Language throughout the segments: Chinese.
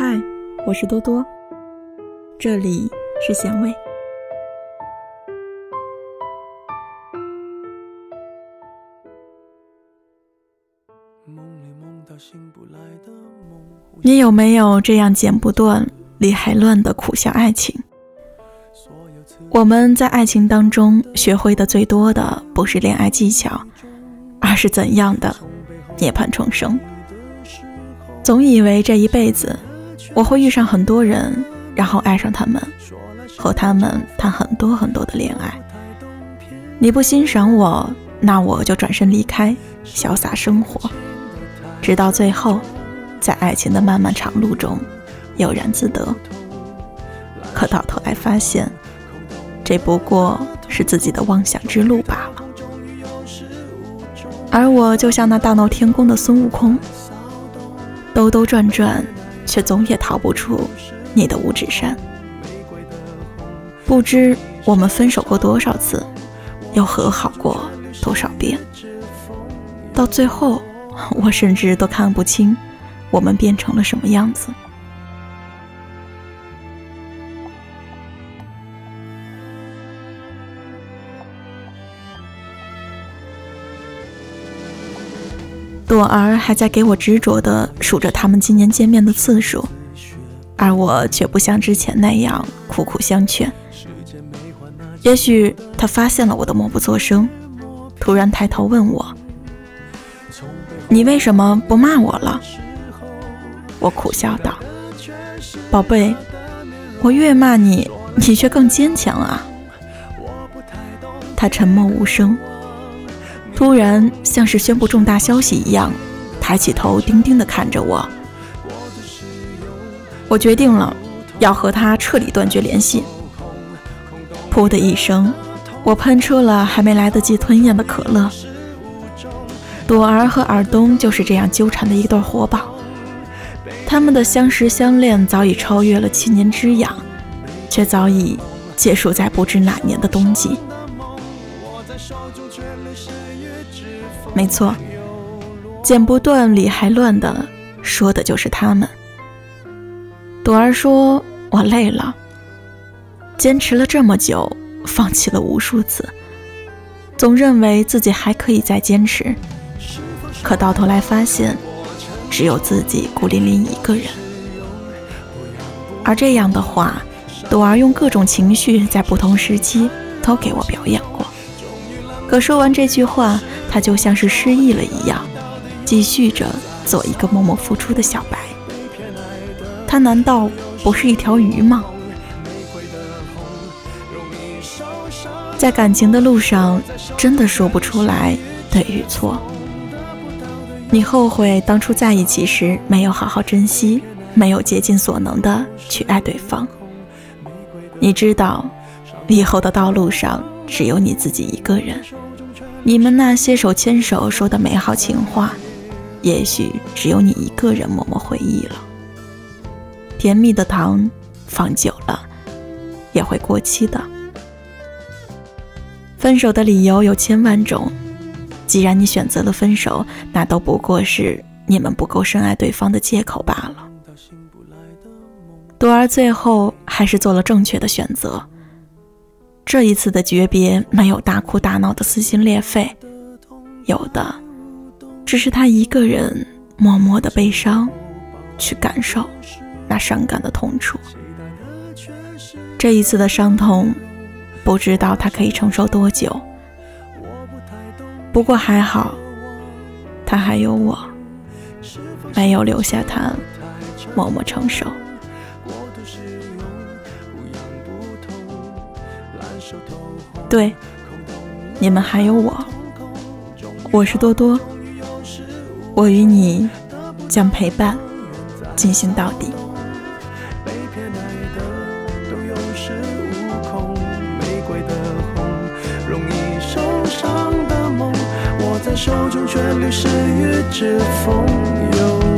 嗨，我是多多，这里是咸味。你有没有这样剪不断、理还乱的苦笑爱情？我们在爱情当中学会的最多的，不是恋爱技巧，而是怎样的涅槃重生。总以为这一辈子我会遇上很多人，然后爱上他们，和他们谈很多很多的恋爱。你不欣赏我，那我就转身离开，潇洒生活，直到最后，在爱情的漫漫长路中悠然自得。可到头来发现，这不过是自己的妄想之路罢了。而我就像那大闹天宫的孙悟空。兜兜转转，却总也逃不出你的五指山。不知我们分手过多少次，又和好过多少遍。到最后，我甚至都看不清我们变成了什么样子。朵儿还在给我执着地数着他们今年见面的次数，而我却不像之前那样苦苦相劝。也许他发现了我的默不作声，突然抬头问我：“你为什么不骂我了？”我苦笑道：“宝贝，我越骂你，你却更坚强啊。”他沉默无声。突然，像是宣布重大消息一样，抬起头，定定地看着我。我决定了，要和他彻底断绝联系。噗的一声，我喷出了还没来得及吞咽的可乐。朵儿和尔东就是这样纠缠的一对活宝，他们的相识相恋早已超越了七年之痒，却早已结束在不知哪年的冬季。没错，剪不断理还乱的，说的就是他们。朵儿说：“我累了，坚持了这么久，放弃了无数次，总认为自己还可以再坚持，可到头来发现，只有自己孤零零一个人。”而这样的话，朵儿用各种情绪在不同时期都给我表演过。可说完这句话，他就像是失忆了一样，继续着做一个默默付出的小白。他难道不是一条鱼吗？在感情的路上，真的说不出来对与错。你后悔当初在一起时没有好好珍惜，没有竭尽所能的去爱对方。你知道，以后的道路上。只有你自己一个人，你们那些手牵手说的美好情话，也许只有你一个人默默回忆了。甜蜜的糖放久了也会过期的。分手的理由有千万种，既然你选择了分手，那都不过是你们不够深爱对方的借口罢了。朵儿最后还是做了正确的选择。这一次的诀别没有大哭大闹的撕心裂肺，有的只是他一个人默默的悲伤，去感受那伤感的痛楚。这一次的伤痛，不知道他可以承受多久。不过还好，他还有我，没有留下他默默承受。对，你们还有我，我是多多，我与你将陪伴进行到底。手中却流失于指缝。是朱砂痣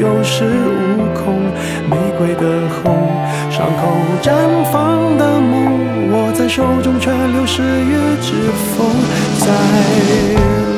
有恃无恐。玫瑰的红，伤口绽放的梦，握在手中却流失于指缝，在。